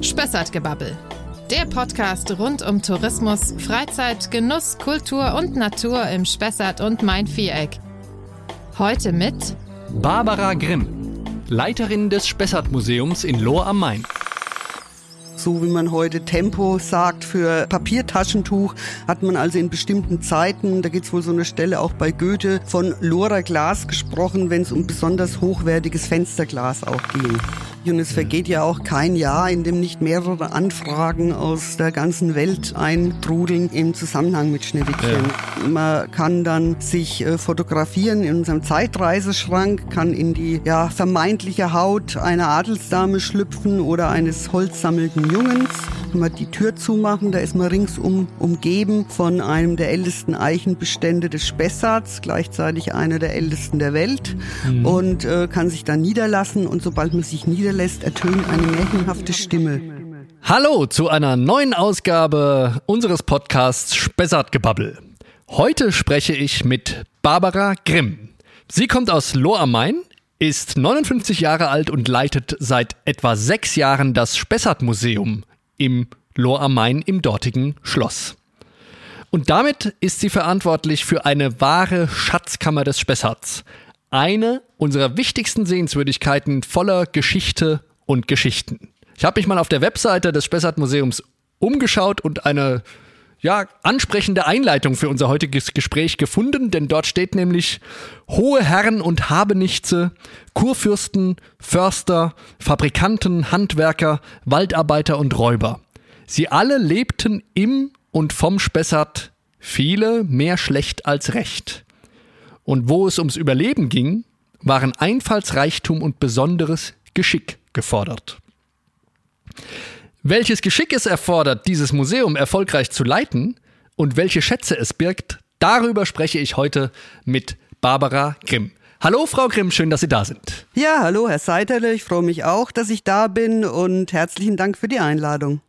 Spessartgebabbel. Der Podcast rund um Tourismus, Freizeit, Genuss, Kultur und Natur im Spessart und Main-Viereck. Heute mit Barbara Grimm, Leiterin des Spessart-Museums in Lohr am Main so wie man heute Tempo sagt für Papiertaschentuch, hat man also in bestimmten Zeiten, da gibt es wohl so eine Stelle auch bei Goethe, von Lora Glas gesprochen, wenn es um besonders hochwertiges Fensterglas auch ging. Und es vergeht ja auch kein Jahr, in dem nicht mehrere Anfragen aus der ganzen Welt eintrudeln im Zusammenhang mit Schneewittchen. Ja. Man kann dann sich äh, fotografieren in unserem Zeitreiseschrank, kann in die ja, vermeintliche Haut einer Adelsdame schlüpfen oder eines holzsammelnden Jungens. Man die Tür zumachen, da ist man ringsum umgeben von einem der ältesten Eichenbestände des Spessarts, gleichzeitig einer der ältesten der Welt mhm. und äh, kann sich dann niederlassen und sobald man sich niederlässt, lässt, ertönt eine märchenhafte Stimme. Hallo zu einer neuen Ausgabe unseres Podcasts Spessartgebabbel. Heute spreche ich mit Barbara Grimm. Sie kommt aus Lohr am Main, ist 59 Jahre alt und leitet seit etwa sechs Jahren das Spessart-Museum im Lohr am Main im dortigen Schloss. Und damit ist sie verantwortlich für eine wahre Schatzkammer des Spessarts, eine unserer wichtigsten Sehenswürdigkeiten voller Geschichte und Geschichten. Ich habe mich mal auf der Webseite des Spessart Museums umgeschaut und eine ja, ansprechende Einleitung für unser heutiges Gespräch gefunden, denn dort steht nämlich hohe Herren und Habenichtse, Kurfürsten, Förster, Fabrikanten, Handwerker, Waldarbeiter und Räuber. Sie alle lebten im und vom Spessart, viele mehr schlecht als recht. Und wo es ums Überleben ging, waren Einfallsreichtum und besonderes Geschick gefordert. Welches Geschick es erfordert, dieses Museum erfolgreich zu leiten und welche Schätze es birgt, darüber spreche ich heute mit Barbara Grimm. Hallo, Frau Grimm, schön, dass Sie da sind. Ja, hallo, Herr Seiterle, ich freue mich auch, dass ich da bin und herzlichen Dank für die Einladung.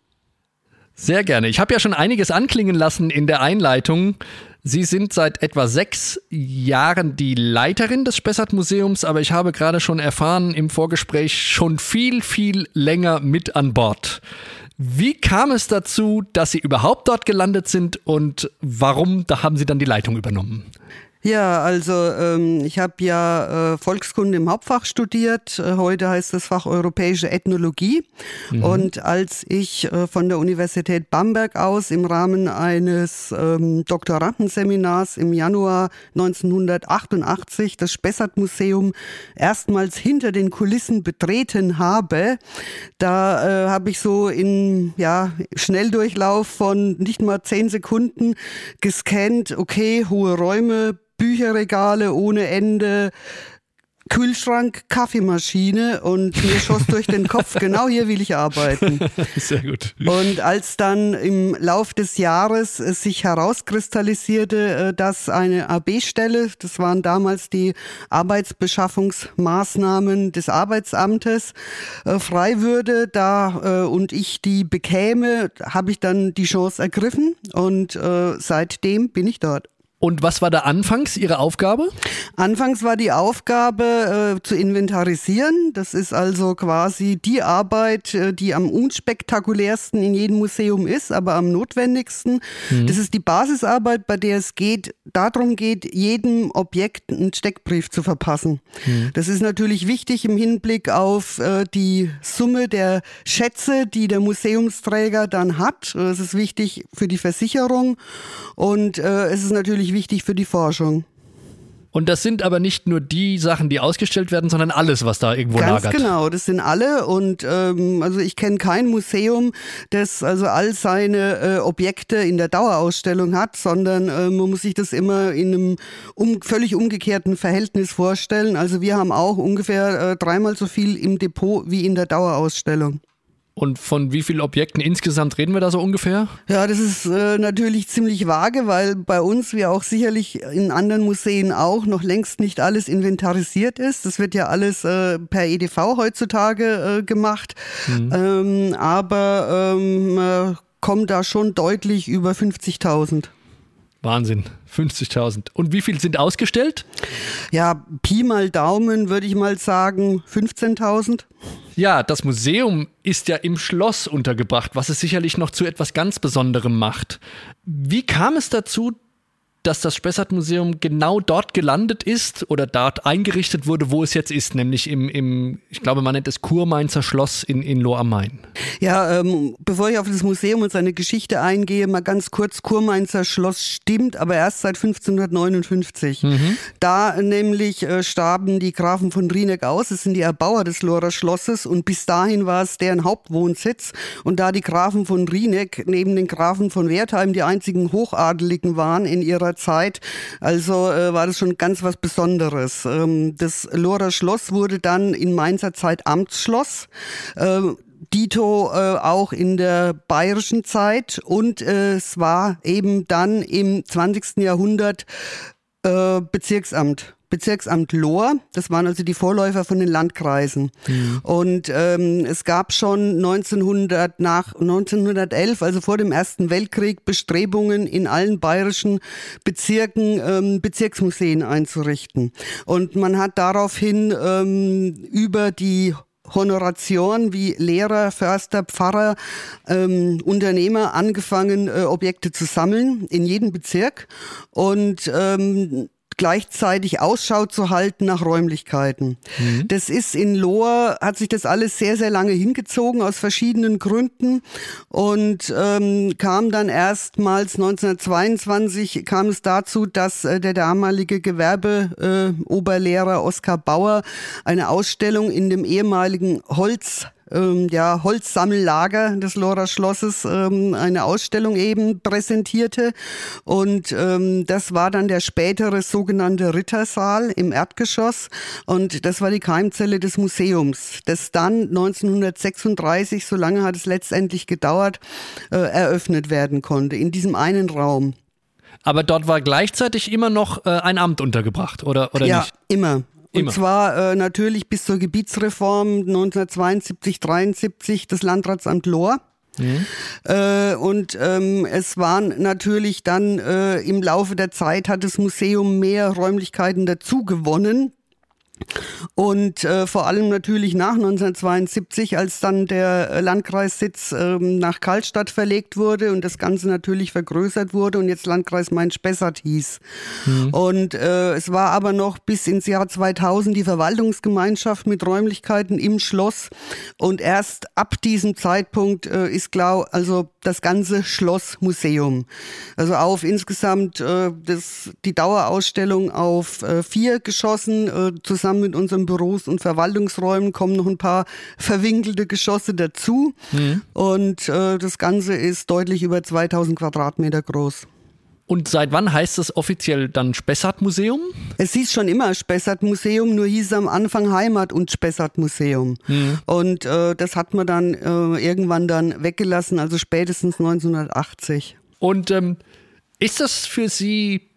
Sehr gerne. Ich habe ja schon einiges anklingen lassen in der Einleitung. Sie sind seit etwa sechs Jahren die Leiterin des Spessart-Museums, aber ich habe gerade schon erfahren im Vorgespräch schon viel, viel länger mit an Bord. Wie kam es dazu, dass Sie überhaupt dort gelandet sind und warum da haben Sie dann die Leitung übernommen? Ja, also ähm, ich habe ja äh, Volkskunde im Hauptfach studiert. Äh, heute heißt das Fach Europäische Ethnologie. Mhm. Und als ich äh, von der Universität Bamberg aus im Rahmen eines ähm, Doktorandenseminars im Januar 1988 das Spessart-Museum erstmals hinter den Kulissen betreten habe, da äh, habe ich so in ja, Schnelldurchlauf von nicht mal zehn Sekunden gescannt, okay, hohe Räume, Bücherregale ohne Ende, Kühlschrank, Kaffeemaschine und mir schoss durch den Kopf, genau hier will ich arbeiten. Sehr gut. Und als dann im Lauf des Jahres es sich herauskristallisierte, äh, dass eine AB-Stelle, das waren damals die Arbeitsbeschaffungsmaßnahmen des Arbeitsamtes, äh, frei würde, da äh, und ich die bekäme, habe ich dann die Chance ergriffen und seitdem bin ich dort. Und was war da anfangs Ihre Aufgabe? Anfangs war die Aufgabe äh, zu inventarisieren. Das ist also quasi die Arbeit, äh, die am unspektakulärsten in jedem Museum ist, aber am notwendigsten. Mhm. Das ist die Basisarbeit, bei der es geht, darum geht, jedem Objekt einen Steckbrief zu verpassen. Mhm. Das ist natürlich wichtig im Hinblick auf äh, die Summe der Schätze, die der Museumsträger dann hat. Es ist wichtig für die Versicherung und äh, es ist natürlich natürlich wichtig für die Forschung. Und das sind aber nicht nur die Sachen, die ausgestellt werden, sondern alles, was da irgendwo Ganz lagert. Genau, das sind alle. Und ähm, also ich kenne kein Museum, das also all seine äh, Objekte in der Dauerausstellung hat, sondern äh, man muss sich das immer in einem um, völlig umgekehrten Verhältnis vorstellen. Also wir haben auch ungefähr äh, dreimal so viel im Depot wie in der Dauerausstellung. Und von wie vielen Objekten insgesamt reden wir da so ungefähr? Ja, das ist äh, natürlich ziemlich vage, weil bei uns, wie auch sicherlich in anderen Museen auch, noch längst nicht alles inventarisiert ist. Das wird ja alles äh, per EDV heutzutage äh, gemacht. Mhm. Ähm, aber ähm, kommt da schon deutlich über 50.000. Wahnsinn, 50.000. Und wie viel sind ausgestellt? Ja, Pi mal Daumen würde ich mal sagen 15.000. Ja, das Museum ist ja im Schloss untergebracht, was es sicherlich noch zu etwas ganz Besonderem macht. Wie kam es dazu, dass das Spessart-Museum genau dort gelandet ist oder dort eingerichtet wurde, wo es jetzt ist, nämlich im, im ich glaube, man nennt es Kurmainzer Schloss in, in Lohr am Main. Ja, ähm, bevor ich auf das Museum und seine Geschichte eingehe, mal ganz kurz, Kurmainzer Schloss stimmt, aber erst seit 1559. Mhm. Da nämlich äh, starben die Grafen von Rieneck aus, es sind die Erbauer des Lohrer Schlosses und bis dahin war es deren Hauptwohnsitz und da die Grafen von Rieneck neben den Grafen von Wertheim die einzigen Hochadeligen waren in ihrer Zeit. Also äh, war das schon ganz was Besonderes. Ähm, das Lohrer Schloss wurde dann in Mainzer Zeit Amtsschloss. Ähm, Dito äh, auch in der bayerischen Zeit und äh, es war eben dann im 20. Jahrhundert äh, Bezirksamt. Bezirksamt Lohr. Das waren also die Vorläufer von den Landkreisen. Mhm. Und ähm, es gab schon 1900 nach 1911, also vor dem Ersten Weltkrieg, Bestrebungen in allen bayerischen Bezirken ähm, Bezirksmuseen einzurichten. Und man hat daraufhin ähm, über die Honoration wie Lehrer, Förster, Pfarrer, ähm, Unternehmer angefangen, äh, Objekte zu sammeln in jedem Bezirk. Und ähm, gleichzeitig Ausschau zu halten nach Räumlichkeiten. Mhm. Das ist in Lohr, hat sich das alles sehr, sehr lange hingezogen aus verschiedenen Gründen und ähm, kam dann erstmals 1922 kam es dazu, dass äh, der damalige Gewerbeoberlehrer äh, Oskar Bauer eine Ausstellung in dem ehemaligen Holz ähm, ja, Holzsammellager des Lohrer Schlosses ähm, eine Ausstellung eben präsentierte. Und ähm, das war dann der spätere sogenannte Rittersaal im Erdgeschoss. Und das war die Keimzelle des Museums, das dann 1936, so lange hat es letztendlich gedauert, äh, eröffnet werden konnte, in diesem einen Raum. Aber dort war gleichzeitig immer noch äh, ein Amt untergebracht, oder, oder ja, nicht? Ja, immer. Und zwar äh, natürlich bis zur Gebietsreform 1972, 73 das Landratsamt Lohr. Mhm. Äh, und ähm, es waren natürlich dann äh, im Laufe der Zeit hat das Museum mehr Räumlichkeiten dazu gewonnen. Und äh, vor allem natürlich nach 1972, als dann der äh, Landkreissitz ähm, nach Karlstadt verlegt wurde und das Ganze natürlich vergrößert wurde und jetzt Landkreis Main-Spessart hieß. Mhm. Und äh, es war aber noch bis ins Jahr 2000 die Verwaltungsgemeinschaft mit Räumlichkeiten im Schloss. Und erst ab diesem Zeitpunkt äh, ist klar, also das ganze Schlossmuseum. Also auf insgesamt äh, das, die Dauerausstellung auf äh, vier Geschossen äh, zusammen zusammen mit unseren Büros und Verwaltungsräumen kommen noch ein paar verwinkelte Geschosse dazu. Mhm. Und äh, das Ganze ist deutlich über 2000 Quadratmeter groß. Und seit wann heißt es offiziell dann Spessart-Museum? Es hieß schon immer Spessart-Museum, nur hieß es am Anfang Heimat- und Spessart-Museum. Mhm. Und äh, das hat man dann äh, irgendwann dann weggelassen, also spätestens 1980. Und ähm, ist das für Sie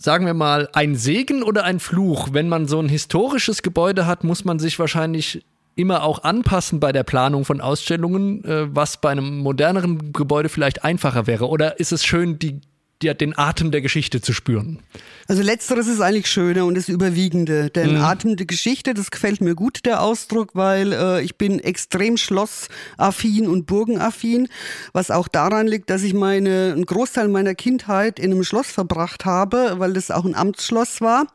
sagen wir mal, ein Segen oder ein Fluch? Wenn man so ein historisches Gebäude hat, muss man sich wahrscheinlich immer auch anpassen bei der Planung von Ausstellungen, äh, was bei einem moderneren Gebäude vielleicht einfacher wäre. Oder ist es schön, die die, den Atem der Geschichte zu spüren. Also letzteres ist eigentlich schöner und das Überwiegende. Den mhm. Atem der Geschichte, das gefällt mir gut, der Ausdruck, weil äh, ich bin extrem schlossaffin und burgenaffin, was auch daran liegt, dass ich meine, einen Großteil meiner Kindheit in einem Schloss verbracht habe, weil das auch ein Amtsschloss war.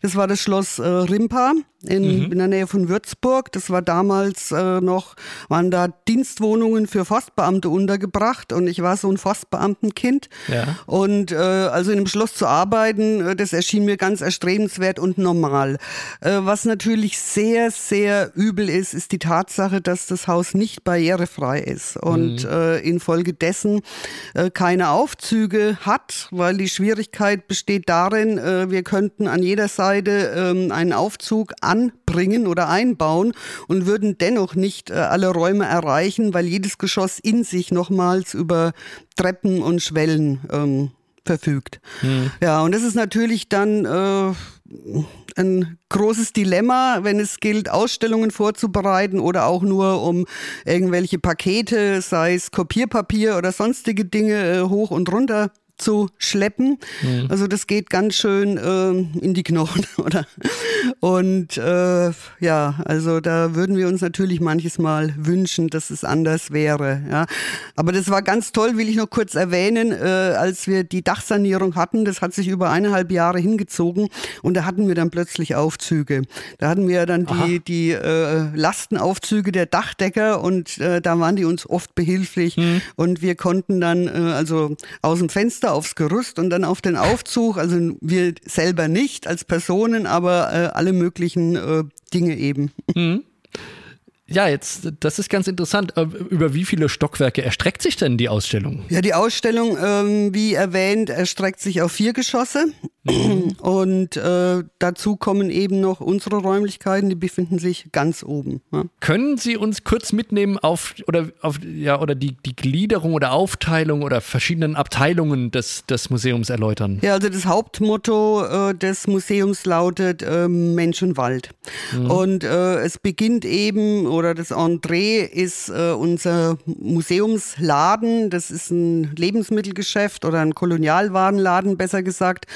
Das war das Schloss äh, Rimpa in, mhm. in der Nähe von Würzburg. Das war damals äh, noch, waren da Dienstwohnungen für Forstbeamte untergebracht und ich war so ein Forstbeamtenkind. Ja. Und äh, also in einem Schloss zu arbeiten, äh, das erschien mir ganz erstrebenswert und normal. Äh, was natürlich sehr, sehr übel ist, ist die Tatsache, dass das Haus nicht barrierefrei ist und mhm. äh, infolgedessen äh, keine Aufzüge hat, weil die Schwierigkeit besteht darin, äh, wir könnten an jeder Seite äh, einen Aufzug anbringen oder einbauen und würden dennoch nicht äh, alle Räume erreichen, weil jedes Geschoss in sich nochmals über Treppen und Schwellen ähm, verfügt. Hm. Ja, und das ist natürlich dann äh, ein großes Dilemma, wenn es gilt, Ausstellungen vorzubereiten oder auch nur um irgendwelche Pakete, sei es Kopierpapier oder sonstige Dinge, äh, hoch und runter hochzuschleppen. Mhm. Also das geht ganz schön äh, in die Knochen, oder? Und äh, ja, also da würden wir uns natürlich manches Mal wünschen, dass es anders wäre. Ja. Aber das war ganz toll, will ich noch kurz erwähnen, äh, als wir die Dachsanierung hatten. Das hat sich über eineinhalb Jahre hingezogen und da hatten wir dann plötzlich Aufzüge. Da hatten wir dann die, die äh, Lastenaufzüge der Dachdecker und äh, da waren die uns oft behilflich mhm. und wir konnten dann äh, also aus dem Fenster aufs Gerüst und dann auf den Aufzug, also wir selber nicht als Personen, aber äh, alle möglichen äh, Dinge eben. Mhm. Ja, jetzt, das ist ganz interessant. Äh, über wie viele Stockwerke erstreckt sich denn die Ausstellung? Ja, die Ausstellung, ähm, wie erwähnt, erstreckt sich auf vier Geschosse. Mhm. Und äh, dazu kommen eben noch unsere Räumlichkeiten, die befinden sich ganz oben. Ja. Können Sie uns kurz mitnehmen auf oder auf ja oder die, die Gliederung oder Aufteilung oder verschiedenen Abteilungen des, des Museums erläutern? Ja, also das Hauptmotto äh, des Museums lautet äh, Mensch und Wald. Mhm. Und äh, es beginnt eben, oder das Entree ist äh, unser Museumsladen. Das ist ein Lebensmittelgeschäft oder ein Kolonialwarenladen, besser gesagt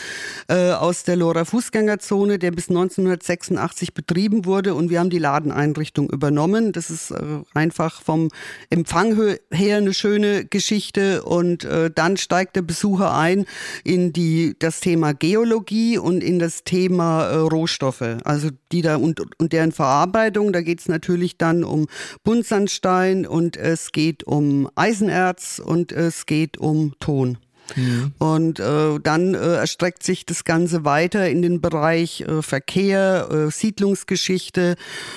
äh, aus der Lora Fußgängerzone, der bis 1986 betrieben wurde und wir haben die Ladeneinrichtung übernommen. Das ist äh, einfach vom Empfang her eine schöne Geschichte und äh, dann steigt der Besucher ein in die das Thema Geologie und in das Thema äh, Rohstoffe, also die da und, und deren Verarbeitung. Da geht es natürlich dann um Buntsandstein und es geht um Eisenerz und es geht um Ton. Mhm. Und äh, dann äh, erstreckt sich das Ganze weiter in den Bereich äh, Verkehr, äh, Siedlungsgeschichte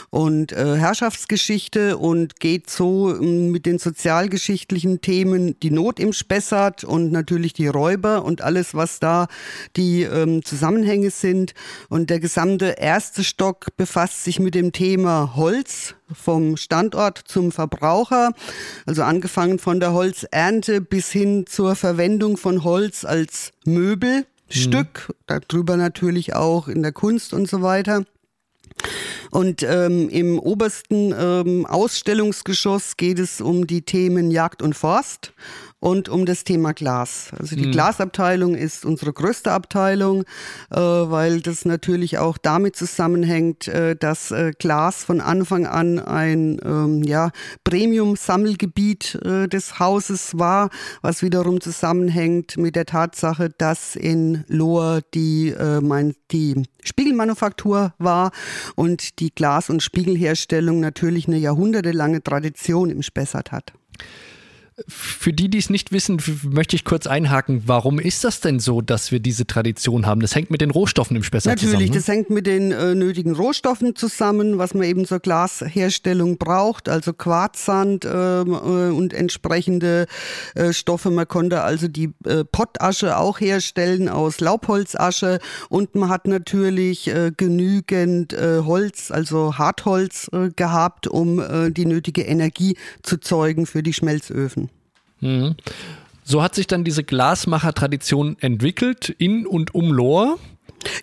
und äh, Herrschaftsgeschichte und geht so äh, mit den sozialgeschichtlichen Themen die Not im Spessart und natürlich die Räuber und alles, was da die ähm, Zusammenhänge sind. Und der gesamte erste Stock befasst sich mit dem Thema Holz, vom Standort zum Verbraucher, also angefangen von der Holzernte bis hin zur Verwendung von Holz als Möbelstück, mhm. darüber natürlich auch in der Kunst und so weiter. Und ähm, im obersten ähm, Ausstellungsgeschoss geht es um die Themen Jagd und Forst und um das Thema Glas. Also die mhm. Glasabteilung ist unsere größte Abteilung, äh, weil das natürlich auch damit zusammenhängt, äh, dass äh, Glas von Anfang an ein ähm, ja, Premium-Sammelgebiet äh, des Hauses war, was wiederum zusammenhängt mit der Tatsache, dass in Lohr die, äh, mein, die Spiegelmanufaktur war und die Glas- und Spiegelherstellung natürlich eine jahrhundertelange Tradition im Spessart hat. Für die, die es nicht wissen, möchte ich kurz einhaken. Warum ist das denn so, dass wir diese Tradition haben? Das hängt mit den Rohstoffen im Spessart Natürlich, zusammen. Natürlich, das hängt mit den äh, nötigen Rohstoffen zusammen, was man eben zur Glasherstellung braucht, also Quarzsand äh, und entsprechende äh, Stoffe. Man konnte also die äh, Pottasche auch herstellen aus Laubholzasche und man hat natürlich äh, genügend äh, Holz, also Hartholz gehabt, um die nötige Energie zu zeugen für die Schmelzöfen. Mhm. So hat sich dann diese Glasmacher-Tradition entwickelt in und um Lohr.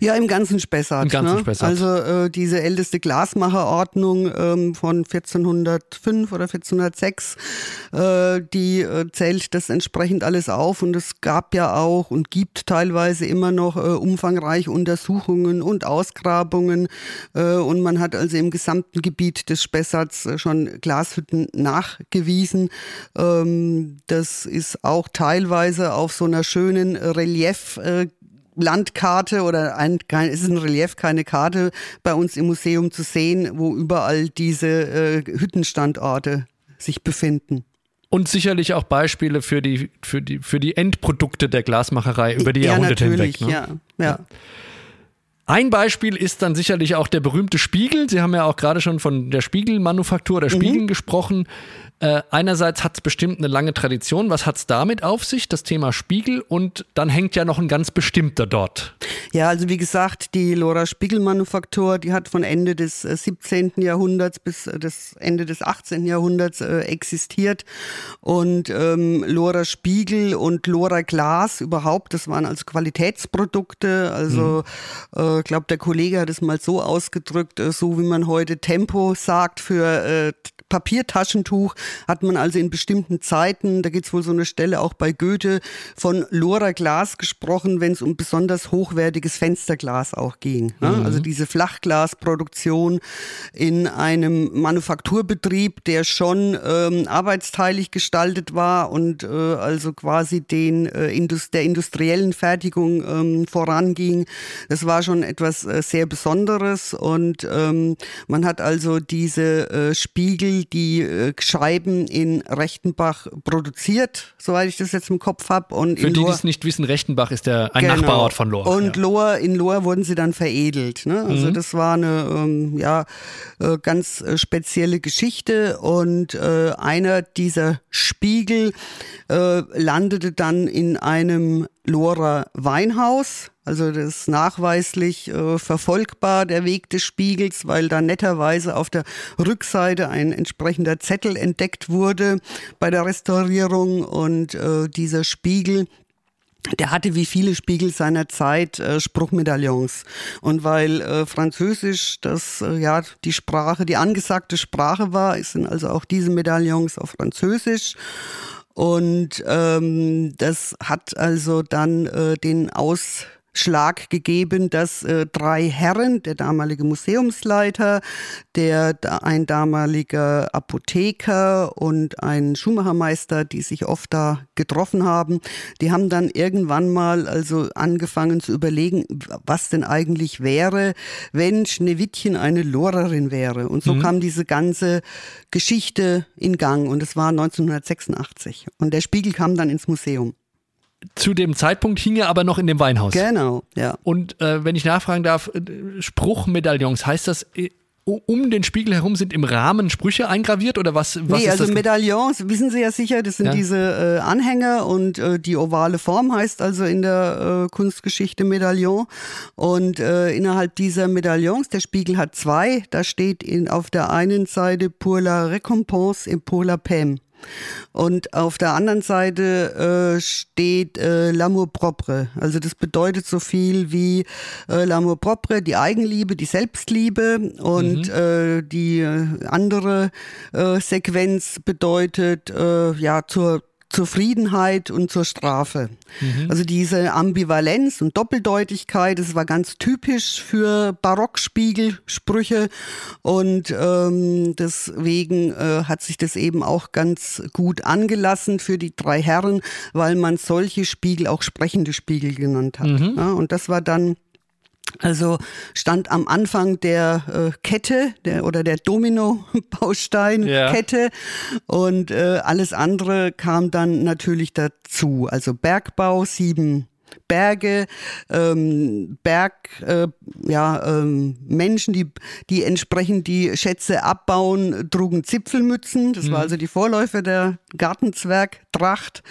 Ja, im ganzen Spessart. Im ganzen ne? Spessart. Also äh, diese älteste Glasmacherordnung ähm, von 1405 oder 1406, äh, die äh, zählt das entsprechend alles auf und es gab ja auch und gibt teilweise immer noch äh, umfangreiche Untersuchungen und Ausgrabungen äh, und man hat also im gesamten Gebiet des Spessarts äh, schon Glashütten nachgewiesen. Ähm, das ist auch teilweise auf so einer schönen Relief äh, Landkarte oder ein, kein, es ist ein Relief, keine Karte bei uns im Museum zu sehen, wo überall diese äh, Hüttenstandorte sich befinden. Und sicherlich auch Beispiele für die, für die, für die Endprodukte der Glasmacherei über die ja, Jahrhunderte hinweg. Ne? Ja, ja. ja. Ein Beispiel ist dann sicherlich auch der berühmte Spiegel. Sie haben ja auch gerade schon von der Spiegelmanufaktur der Spiegeln mhm. gesprochen. Äh, einerseits hat es bestimmt eine lange Tradition. Was hat es damit auf sich, das Thema Spiegel? Und dann hängt ja noch ein ganz bestimmter dort. Ja, also wie gesagt, die Lora Spiegelmanufaktur, die hat von Ende des 17. Äh, Jahrhunderts bis äh, das Ende des 18. Jahrhunderts äh, existiert. Und ähm, Lora Spiegel und Lora Glas überhaupt, das waren also Qualitätsprodukte. Also ich mhm. äh, glaube, der Kollege hat es mal so ausgedrückt, äh, so wie man heute Tempo sagt für Papiertaschentuch hat man also in bestimmten Zeiten, da gibt's wohl so eine Stelle auch bei Goethe, von Lora Glas gesprochen, wenn es um besonders hochwertiges Fensterglas auch ging. Ne? Mhm. Also diese Flachglasproduktion in einem Manufakturbetrieb, der schon ähm, arbeitsteilig gestaltet war und äh, also quasi den äh, Indust der industriellen Fertigung ähm, voranging. Das war schon etwas äh, sehr Besonderes und ähm, man hat also diese äh, Spiegel, die äh, Scheiben in Rechtenbach produziert, soweit ich das jetzt im Kopf habe. Und Für die, die es nicht wissen, Rechtenbach ist der ein genau. Nachbarort von Lohr. Und ja. Lohr, in Lohr wurden sie dann veredelt. Ne? Also mhm. das war eine ähm, ja äh, ganz äh, spezielle Geschichte und äh, einer dieser Spiegel äh, landete dann in einem Lohrer Weinhaus. Also das ist nachweislich äh, verfolgbar, der Weg des Spiegels, weil da netterweise auf der Rückseite ein entsprechender Zettel entdeckt wurde bei der Restaurierung und äh, dieser Spiegel der hatte wie viele Spiegel seiner Zeit äh, Spruchmedaillons. Und weil äh, Französisch das äh, ja die Sprache, die angesagte Sprache war, sind also auch diese Medaillons auf Französisch. Und ähm, das hat also dann äh, den Aus Schlag gegeben, dass äh, drei Herren, der damalige Museumsleiter, der ein damaliger Apotheker und ein Schuhmachermeister, die sich oft da getroffen haben, die haben dann irgendwann mal also angefangen zu überlegen, was denn eigentlich wäre, wenn Schneewittchen eine Lorerin wäre. Und so mhm. kam diese ganze Geschichte in Gang und es war 1986 und der Spiegel kam dann ins Museum. Zu dem Zeitpunkt hing er aber noch in dem Weinhaus. Genau, ja. Und äh, wenn ich nachfragen darf, äh, Spruchmedaillons, heißt das, äh, um den Spiegel herum sind im Rahmen Sprüche eingraviert oder was? was nee, also das? Medaillons, wissen Sie ja sicher, das sind ja. diese äh, Anhänger und äh, die ovale Form heißt also in der äh, Kunstgeschichte Medaillon. Und äh, innerhalb dieser Medaillons, der Spiegel hat zwei, da steht in, auf der einen Seite Pour la récompense et pour la peine. Und auf der anderen Seite äh, steht äh, L'amour propre. Also das bedeutet so viel wie äh, L'amour propre, die Eigenliebe, die Selbstliebe. Und mhm. äh, die äh, andere äh, Sequenz bedeutet äh, ja zur Zufriedenheit und zur Strafe. Mhm. Also diese Ambivalenz und Doppeldeutigkeit, das war ganz typisch für Barockspiegelsprüche und ähm, deswegen äh, hat sich das eben auch ganz gut angelassen für die drei Herren, weil man solche Spiegel auch sprechende Spiegel genannt hat. Mhm. Ja, und das war dann also stand am Anfang der äh, Kette der, oder der Domino-Bausteinkette ja. und äh, alles andere kam dann natürlich dazu. Also Bergbau, sieben Berge, ähm, Berg, äh, ja, ähm, Menschen, die, die entsprechend die Schätze abbauen, trugen Zipfelmützen. Das mhm. war also die Vorläufer der Gartenzwergtracht.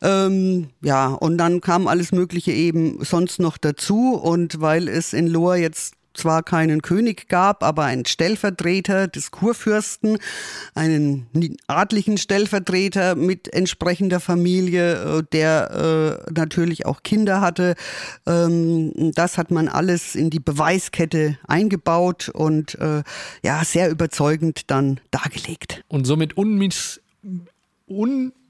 Ähm, ja, und dann kam alles Mögliche eben sonst noch dazu. Und weil es in Lohr jetzt zwar keinen König gab, aber einen Stellvertreter des Kurfürsten, einen adligen Stellvertreter mit entsprechender Familie, äh, der äh, natürlich auch Kinder hatte. Ähm, das hat man alles in die Beweiskette eingebaut und äh, ja, sehr überzeugend dann dargelegt. Und somit unmiss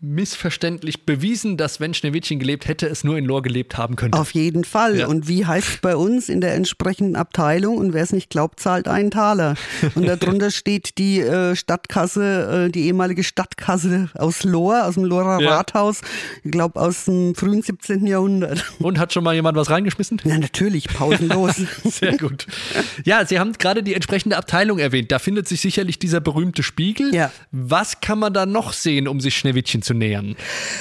unmissverständlich bewiesen, dass wenn Schneewittchen gelebt hätte, es nur in Lohr gelebt haben könnte. Auf jeden Fall. Ja. Und wie heißt es bei uns in der entsprechenden Abteilung? Und wer es nicht glaubt, zahlt einen Taler. Und darunter steht die äh, Stadtkasse, äh, die ehemalige Stadtkasse aus Lohr, aus dem Lohrer ja. Rathaus. Ich glaube aus dem frühen 17. Jahrhundert. Und hat schon mal jemand was reingeschmissen? Ja, natürlich, pausenlos. Sehr gut. Ja, Sie haben gerade die entsprechende Abteilung erwähnt. Da findet sich sicherlich dieser berühmte Spiegel. Ja. Was kann man da noch sehen, um sich Schneewittchen zu nähern?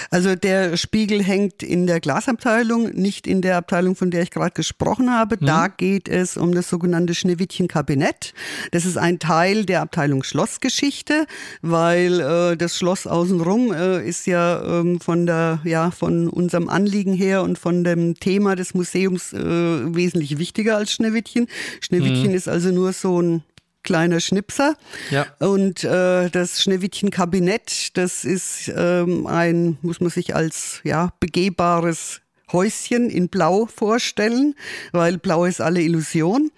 Also der Spiegel hängt in der Glasabteilung, nicht in der Abteilung, von der ich gerade gesprochen habe. Mhm. Da geht es um das sogenannte Schneewittchen-Kabinett. Das ist ein Teil der Abteilung Schlossgeschichte, weil äh, das Schloss außenrum äh, ist ja ähm, von der ja von unserem Anliegen her und von dem Thema des Museums äh, wesentlich wichtiger als Schneewittchen. Schneewittchen mhm. ist also nur so ein kleiner Schnipser. Ja. Und äh, das Schneewittchen-Kabinett, das ist ähm, ein, muss man sich als ja begehbares Häuschen in Blau vorstellen, weil Blau ist alle Illusion.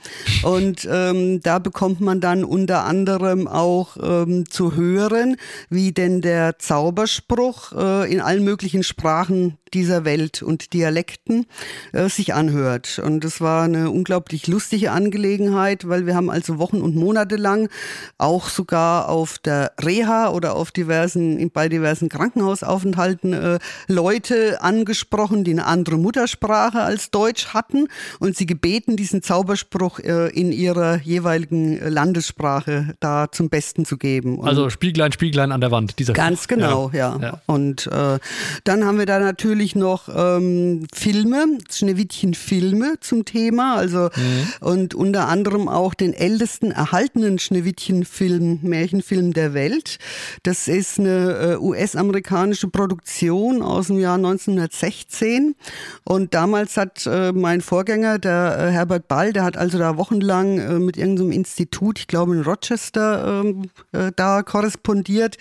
Und ähm, da bekommt man dann unter anderem auch ähm, zu hören, wie denn der Zauberspruch äh, in allen möglichen Sprachen dieser Welt und Dialekten äh, sich anhört. Und es war eine unglaublich lustige Angelegenheit, weil wir haben also Wochen und Monate lang auch sogar auf der Reha oder auf diversen, bei diversen Krankenhausaufenthalten äh, Leute angesprochen, die eine andere Muttersprache als Deutsch hatten und sie gebeten, diesen Zauberspruch äh, in ihrer jeweiligen Landessprache da zum Besten zu geben. Und also Spieglein, Spieglein an der Wand, dieser Ganz Spruch. genau, ja. ja. ja. Und äh, dann haben wir da natürlich noch ähm, Filme, Schneewittchen-Filme zum Thema, also mhm. und unter anderem auch den ältesten erhaltenen Schneewittchen-Film, Märchenfilm der Welt. Das ist eine äh, US-amerikanische Produktion aus dem Jahr 1916 und damals hat äh, mein Vorgänger, der äh, Herbert Ball, der hat also da wochenlang äh, mit irgendeinem Institut, ich glaube in Rochester, ähm, äh, da korrespondiert,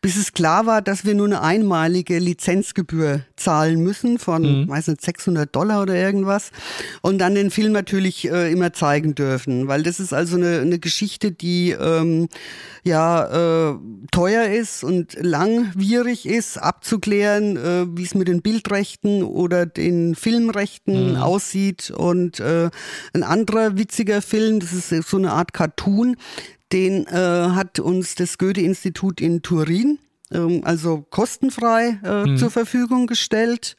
bis es klar war, dass wir nur eine einmalige Lizenzgebühr zahlen müssen von, mhm. weiß nicht, 600 Dollar oder irgendwas und dann den Film natürlich äh, immer zeigen dürfen, weil das ist also eine, eine Geschichte, die ähm, ja äh, teuer ist und langwierig ist, abzuklären, äh, wie es mit den Bildrechten oder den Filmrechten mhm. aussieht. Und äh, ein anderer witziger Film, das ist so eine Art Cartoon, den äh, hat uns das Goethe-Institut in Turin also kostenfrei äh, mhm. zur Verfügung gestellt.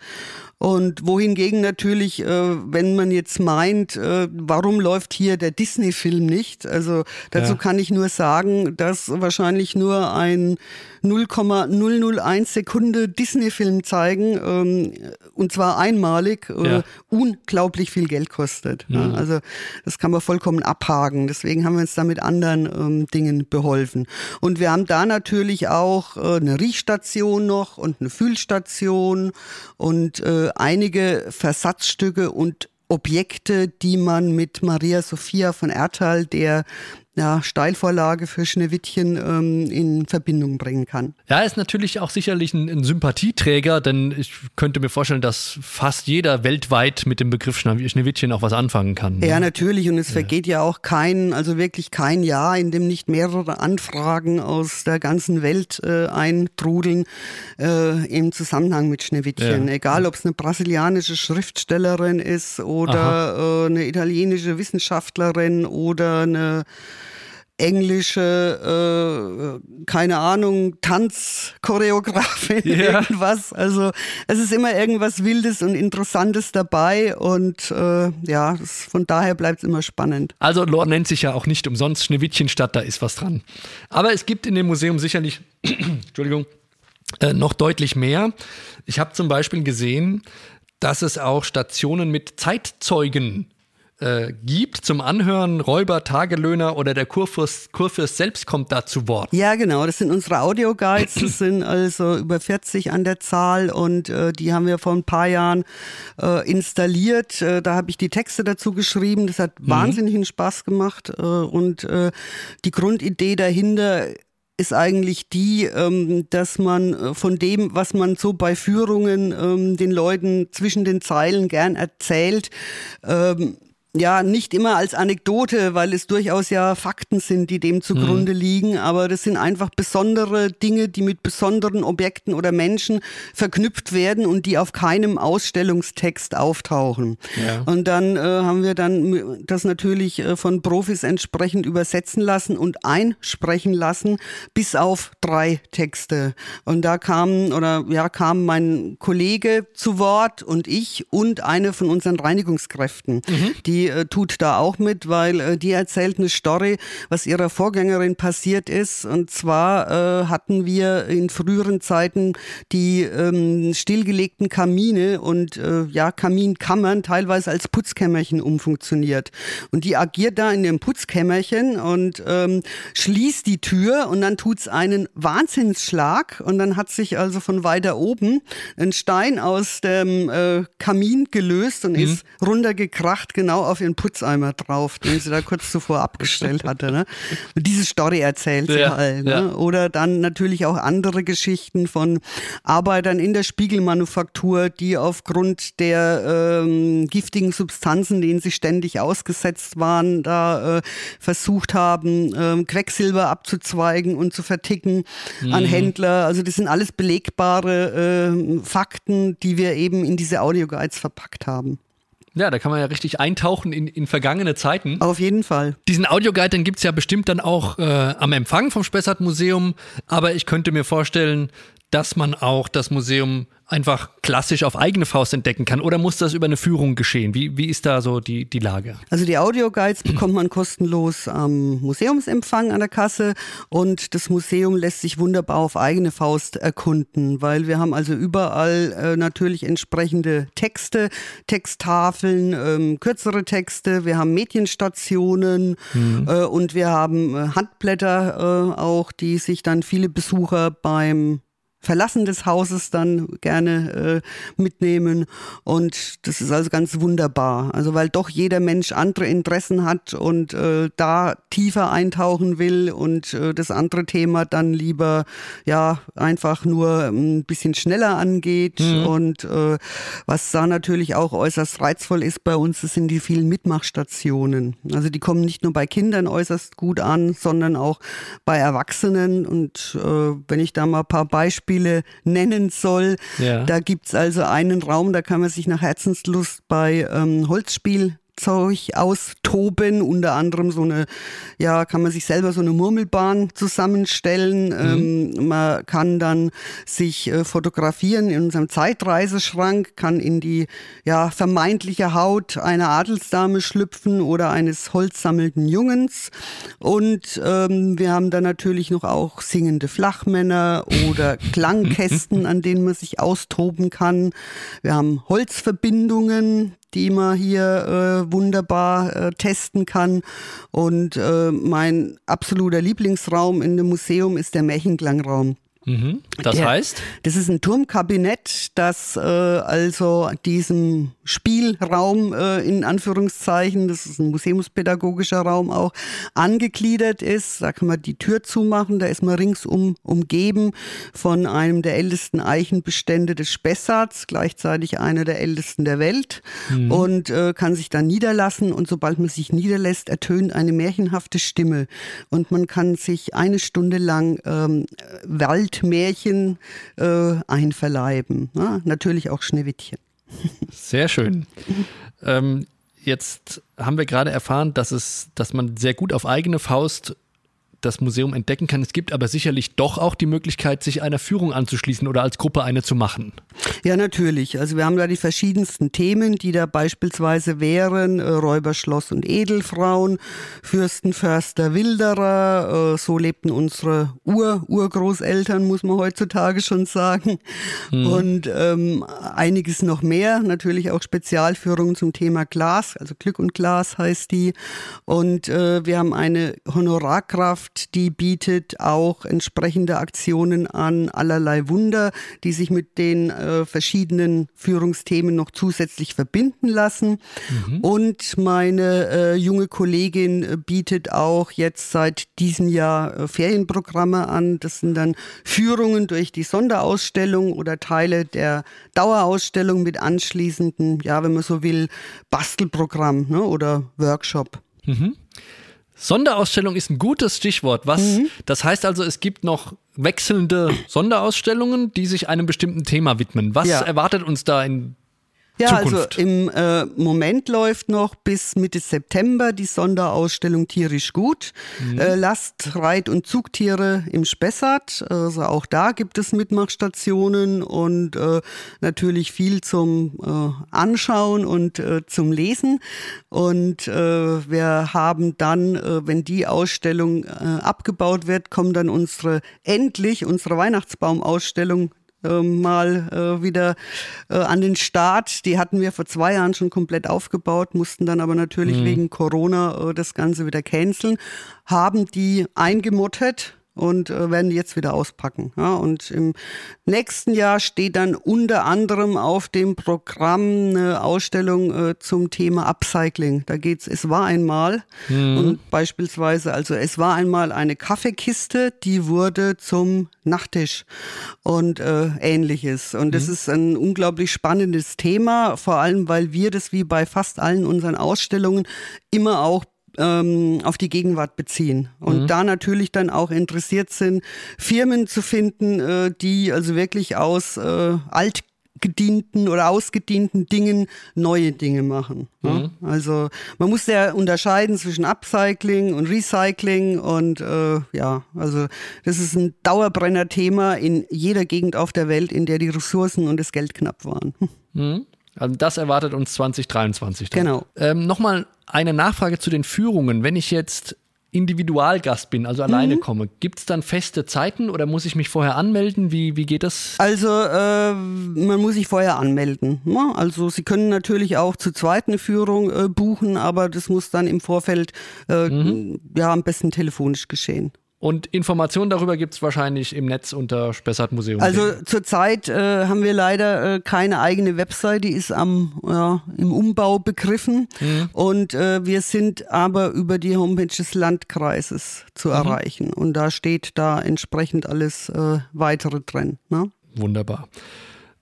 Und wohingegen natürlich, äh, wenn man jetzt meint, äh, warum läuft hier der Disney-Film nicht? Also dazu ja. kann ich nur sagen, dass wahrscheinlich nur ein 0,001 Sekunde Disney-Film zeigen, ähm, und zwar einmalig, äh, ja. unglaublich viel Geld kostet. Mhm. Also das kann man vollkommen abhaken. Deswegen haben wir uns da mit anderen ähm, Dingen beholfen. Und wir haben da natürlich auch eine Riechstation noch und eine Fühlstation und äh, einige Versatzstücke und Objekte, die man mit Maria Sophia von Erthal, der ja, Steilvorlage für Schneewittchen ähm, in Verbindung bringen kann. Ja, ist natürlich auch sicherlich ein, ein, Sympathieträger, denn ich könnte mir vorstellen, dass fast jeder weltweit mit dem Begriff Schneewittchen auch was anfangen kann. Ne? Ja, natürlich. Und es ja. vergeht ja auch kein, also wirklich kein Jahr, in dem nicht mehrere Anfragen aus der ganzen Welt äh, eintrudeln äh, im Zusammenhang mit Schneewittchen. Ja. Egal, ob es eine brasilianische Schriftstellerin ist oder äh, eine italienische Wissenschaftlerin oder eine englische, äh, keine Ahnung, Tanzchoreografin, yeah. irgendwas. Also es ist immer irgendwas Wildes und Interessantes dabei und äh, ja, das, von daher bleibt es immer spannend. Also Lore nennt sich ja auch nicht umsonst Schneewittchenstadt, da ist was dran. Aber es gibt in dem Museum sicherlich, Entschuldigung, äh, noch deutlich mehr. Ich habe zum Beispiel gesehen, dass es auch Stationen mit Zeitzeugen äh, gibt zum Anhören. Räuber, Tagelöhner oder der Kurfürst, Kurfürst selbst kommt da zu Wort. Ja, genau. Das sind unsere Audioguides. Das sind also über 40 an der Zahl und äh, die haben wir vor ein paar Jahren äh, installiert. Äh, da habe ich die Texte dazu geschrieben. Das hat mhm. wahnsinnigen Spaß gemacht äh, und äh, die Grundidee dahinter ist eigentlich die, ähm, dass man äh, von dem, was man so bei Führungen ähm, den Leuten zwischen den Zeilen gern erzählt, ähm, ja, nicht immer als Anekdote, weil es durchaus ja Fakten sind, die dem zugrunde mhm. liegen, aber das sind einfach besondere Dinge, die mit besonderen Objekten oder Menschen verknüpft werden und die auf keinem Ausstellungstext auftauchen. Ja. Und dann äh, haben wir dann das natürlich äh, von Profis entsprechend übersetzen lassen und einsprechen lassen, bis auf drei Texte. Und da kam oder ja kam mein Kollege zu Wort und ich und eine von unseren Reinigungskräften, mhm. die äh, tut da auch mit, weil äh, die erzählt eine Story, was ihrer Vorgängerin passiert ist. Und zwar äh, hatten wir in früheren Zeiten die ähm, stillgelegten Kamine und äh, ja, Kaminkammern teilweise als Putzkämmerchen umfunktioniert. Und die agiert da in dem Putzkämmerchen und ähm, schließt die Tür und dann tut's einen Wahnsinnsschlag und dann hat sich also von weiter oben ein Stein aus dem äh, Kamin gelöst und mhm. ist runtergekracht genau auf auf ihren Putzeimer drauf, den sie da kurz zuvor abgestellt hatte. Ne? Und diese Story erzählt sie Ja, halt. Ne? ja. Oder dann natürlich auch andere Geschichten von Arbeitern in der Spiegelmanufaktur, die aufgrund der ähm, giftigen Substanzen, denen sie ständig ausgesetzt waren, da äh, versucht haben, ähm, Quecksilber abzuzweigen und zu verticken an Händler. Also das sind alles belegbare äh, Fakten, die wir eben in diese Audioguides verpackt haben. Ja, da kann man ja richtig eintauchen in, in vergangene Zeiten. Auf jeden Fall. Diesen Audioguide, den gibt es ja bestimmt dann auch äh, am Empfang vom Spessart Museum, aber ich könnte mir vorstellen, dass man auch das Museum einfach klassisch auf eigene Faust entdecken kann oder muss das über eine Führung geschehen? Wie, wie ist da so die, die Lage? Also die Audioguides bekommt man kostenlos am Museumsempfang an der Kasse und das Museum lässt sich wunderbar auf eigene Faust erkunden, weil wir haben also überall äh, natürlich entsprechende Texte, Texttafeln, ähm, kürzere Texte, wir haben Medienstationen äh, und wir haben äh, Handblätter äh, auch, die sich dann viele Besucher beim Verlassen des Hauses dann gerne äh, mitnehmen. Und das ist also ganz wunderbar. Also weil doch jeder Mensch andere Interessen hat und äh, da tiefer eintauchen will und äh, das andere Thema dann lieber ja einfach nur ein bisschen schneller angeht. Und äh, was da natürlich auch äußerst reizvoll ist bei uns, das sind die vielen Mitmachstationen. Also die kommen nicht nur bei Kindern äußerst gut an, sondern auch bei Erwachsenen. Und äh, wenn ich da mal ein paar Beispiele nennen soll, Ja. da gibt's also einen Raum, da kann man sich nach Herzenslust bei ähm, Holzspiel Zeug austoben, unter anderem so eine, ja, kann man sich selber so eine Murmelbahn zusammenstellen. Ähm, man kann dann sich äh, fotografieren in unserem Zeitreiseschrank, kann in die ja, vermeintliche Haut einer Adelsdame schlüpfen oder eines holzsammelnden Jungens. Und ähm, wir haben dann natürlich noch auch singende Flachmänner oder Klangkästen, an denen man sich austoben kann. Wir haben Holzverbindungen, die man hier äh, wunderbar äh, testen kann. Und äh, mein absoluter Lieblingsraum in dem Museum ist der Märchenklangraum. Mhm. Das Der- heißt? Das ist ein Turmkabinett, das äh, also diesem Spielraum äh, in Anführungszeichen, das ist ein museumspädagogischer Raum auch, angegliedert ist. Da kann man die Tür zumachen, da ist man ringsum umgeben von einem der ältesten Eichenbestände des Spessarts, gleichzeitig einer der ältesten der Welt und äh, kann sich dann niederlassen und sobald man sich niederlässt, ertönt eine märchenhafte Stimme und man kann sich eine Stunde lang ähm, Waldmärchen äh, einverleiben. Ja, natürlich auch Schneewittchen. Sehr schön. ähm, jetzt haben wir gerade erfahren, dass es, dass man sehr gut auf eigene Faust das Museum entdecken kann. Es gibt aber sicherlich doch auch die Möglichkeit, sich einer Führung anzuschließen oder als Gruppe eine zu machen. Ja, natürlich. Also wir haben da die verschiedensten Themen, die da beispielsweise wären äh, Räuberschloss und Edelfrauen, Fürsten, Förster, Wilderer. Äh, so lebten unsere Ur Urgroßeltern, muss man heutzutage schon sagen. Und ähm, einiges noch mehr. Natürlich auch Spezialführungen zum Thema Glas, also Glück und Glas heißt die. Und äh, wir haben eine Honorarkraft, die bietet auch entsprechende Aktionen an allerlei Wunder, die sich mit den äh, verschiedenen Führungsthemen noch zusätzlich verbinden lassen. Und meine äh, junge Kollegin bietet auch jetzt seit diesem Jahr äh, Ferienprogramme an. Das sind dann Führungen durch die Sonderausstellung oder Teile der Dauerausstellung mit anschließenden, ja, wenn man so will, Bastelprogramm ne, oder Workshop. Sonderausstellung ist ein gutes Stichwort. Was? Mhm. Das heißt also, es gibt noch wechselnde Sonderausstellungen, die sich einem bestimmten Thema widmen. Was Ja. erwartet uns da in Ja, Zukunft. also im äh, Moment läuft noch bis Mitte September die Sonderausstellung Tierisch gut. Äh, Last-, Reit- und Zugtiere im Spessart. Also auch da gibt es Mitmachstationen und äh, natürlich viel zum äh, Anschauen und äh, zum Lesen. Und äh, wir haben dann, äh, wenn die Ausstellung äh, abgebaut wird, kommt dann unsere endlich unsere Weihnachtsbaumausstellung äh, mal äh, wieder äh, an den Start. Die hatten wir vor zwei Jahren schon komplett aufgebaut, mussten dann aber natürlich wegen Corona äh, das Ganze wieder canceln, haben die eingemottet und äh, werden die jetzt wieder auspacken. Ja, und im nächsten Jahr steht dann unter anderem auf dem Programm eine Ausstellung äh, zum Thema Upcycling. Da geht's, es war einmal mhm. und beispielsweise, also es war einmal eine Kaffeekiste, die wurde zum Nachttisch und äh, ähnliches. Und das mhm. ist ein unglaublich spannendes Thema, vor allem weil wir das wie bei fast allen unseren Ausstellungen immer auch ähm, auf die Gegenwart beziehen und mhm. da natürlich dann auch interessiert sind, Firmen zu finden, äh, die also wirklich aus äh, altgedienten oder ausgedienten Dingen neue Dinge machen. Mhm. Also man muss ja unterscheiden zwischen Upcycling und Recycling und äh, ja, also das ist ein Dauerbrenner-Thema in jeder Gegend auf der Welt, in der die Ressourcen und das Geld knapp waren. Mhm. Also das erwartet uns 2023. Dann. Genau. Ähm, Nochmal eine Nachfrage zu den Führungen. Wenn ich jetzt Individualgast bin, also alleine mhm. komme, gibt es dann feste Zeiten oder muss ich mich vorher anmelden? Wie, wie geht das? Also äh, man muss sich vorher anmelden. Ne? Also Sie können natürlich auch zu zweit eine Führung äh, buchen, aber das muss dann im Vorfeld äh, mhm. ja am besten telefonisch geschehen. Und Informationen darüber gibt es wahrscheinlich im Netz unter Spessart Museum. Also zurzeit äh, haben wir leider äh, keine eigene Website, die ist am, ja, im Umbau begriffen. Mhm. Und äh, wir sind aber über die Homepage des Landkreises zu mhm. erreichen. Und da steht da entsprechend alles äh, weitere drin. Ne? Wunderbar.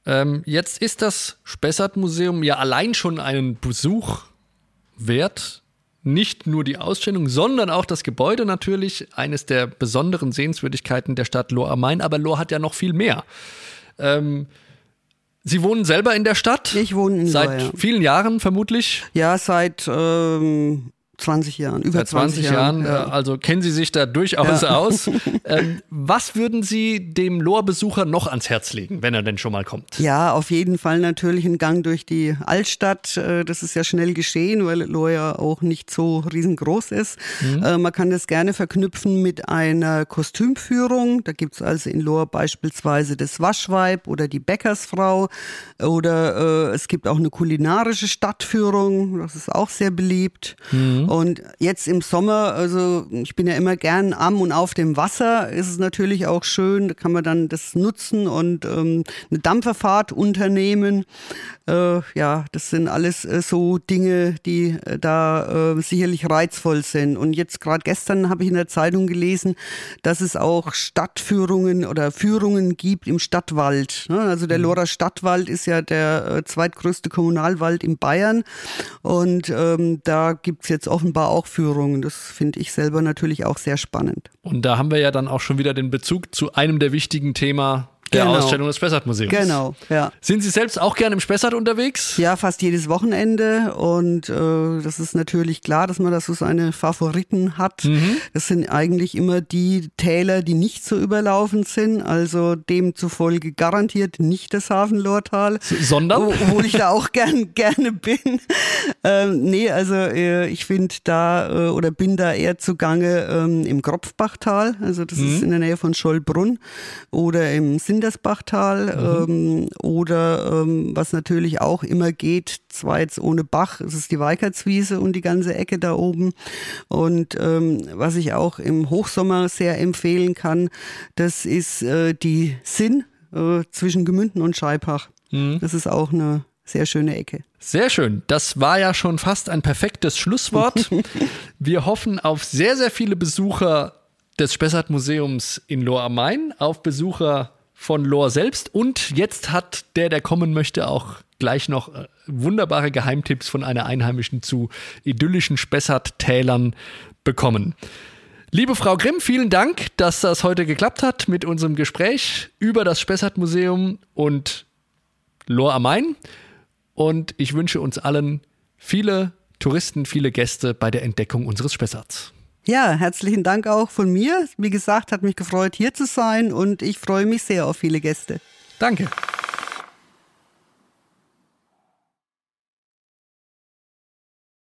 Ähm, jetzt ist das Spessart Museum ja allein schon einen Besuch wert nicht nur die Ausstellung, sondern auch das Gebäude natürlich, eines der besonderen Sehenswürdigkeiten der Stadt Lohr am Main. Aber Lohr hat ja noch viel mehr. Ähm, Sie wohnen selber in der Stadt? Ich wohne in Seit Lohr, ja. vielen Jahren vermutlich? Ja, seit ähm, 20 Jahren, über Seit 20, 20 Jahren. Jahren ja. Also kennen Sie sich da durchaus ja. aus. Ähm, was würden Sie dem Lohr-Besucher noch ans Herz legen, wenn er denn schon mal kommt? Ja, auf jeden Fall natürlich ein Gang durch die Altstadt. Äh, das ist ja schnell geschehen, weil Lohr ja auch nicht so riesengroß ist. Mhm. Äh, man kann das gerne verknüpfen mit einer Kostümführung. Da gibt es also in Lohr beispielsweise das Waschweib oder die Bäckersfrau. Oder äh, es gibt auch eine kulinarische Stadtführung. Das ist auch sehr beliebt. Mhm. Mhm. Und jetzt im Sommer, also ich bin ja immer gern am und auf dem Wasser, ist es natürlich auch schön, da kann man dann das nutzen und ähm, eine Dampferfahrt unternehmen. Äh, ja, das sind alles äh, so Dinge, die äh, da äh, sicherlich reizvoll sind. Und jetzt gerade gestern habe ich in der Zeitung gelesen, dass es auch Stadtführungen oder Führungen gibt im Stadtwald. Ne? Also der mhm. Lora Stadtwald ist ja der äh, zweitgrößte Kommunalwald in Bayern. Und ähm, da gibt's jetzt offenbar auch Führungen. Das finde ich selber natürlich auch sehr spannend. Und da haben wir ja dann auch schon wieder den Bezug zu einem der wichtigen Themen der genau. Ausstellung des Spessart-Museums. Genau, ja. Sind Sie selbst auch gerne im Spessart unterwegs? Ja, fast jedes Wochenende. Und äh, das ist natürlich klar, dass man da so seine Favoriten hat. Mhm. Das sind eigentlich immer die Täler, die nicht so überlaufen sind. Also demzufolge garantiert nicht das Hafenlortal. Sondern? Obwohl ich da auch gern, gerne bin. Ähm, nee, also äh, ich finde da äh, oder bin da eher zugange ähm, im Kropfbachtal. Also das mhm. ist in der Nähe von Schollbrunn. Oder im Sinder Wintersbachtal mhm. ähm, oder ähm, was natürlich auch immer geht, zwar jetzt ohne Bach, es ist die Weikertswiese und die ganze Ecke da oben. Und ähm, was ich auch im Hochsommer sehr empfehlen kann, das ist äh, die Sinn äh, zwischen Gemünden und Scheibach. Mhm. Das ist auch eine sehr schöne Ecke. Sehr schön. Das war ja schon fast ein perfektes Schlusswort. Wir hoffen auf sehr, sehr viele Besucher des Spessart Museums in Lohr am Main, auf Besucher von Lore selbst. Und jetzt hat der, der kommen möchte, auch gleich noch äh, wunderbare Geheimtipps von einer Einheimischen zu idyllischen Spessart-Tälern bekommen. Liebe Frau Grimm, vielen Dank, dass das heute geklappt hat mit unserem Gespräch über das Spessart-Museum und Lohr am Main. Und ich wünsche uns allen viele Touristen, viele Gäste bei der Entdeckung unseres Spessarts. Ja, herzlichen Dank auch von mir. Wie gesagt, hat mich gefreut, hier zu sein und ich freue mich sehr auf viele Gäste. Danke.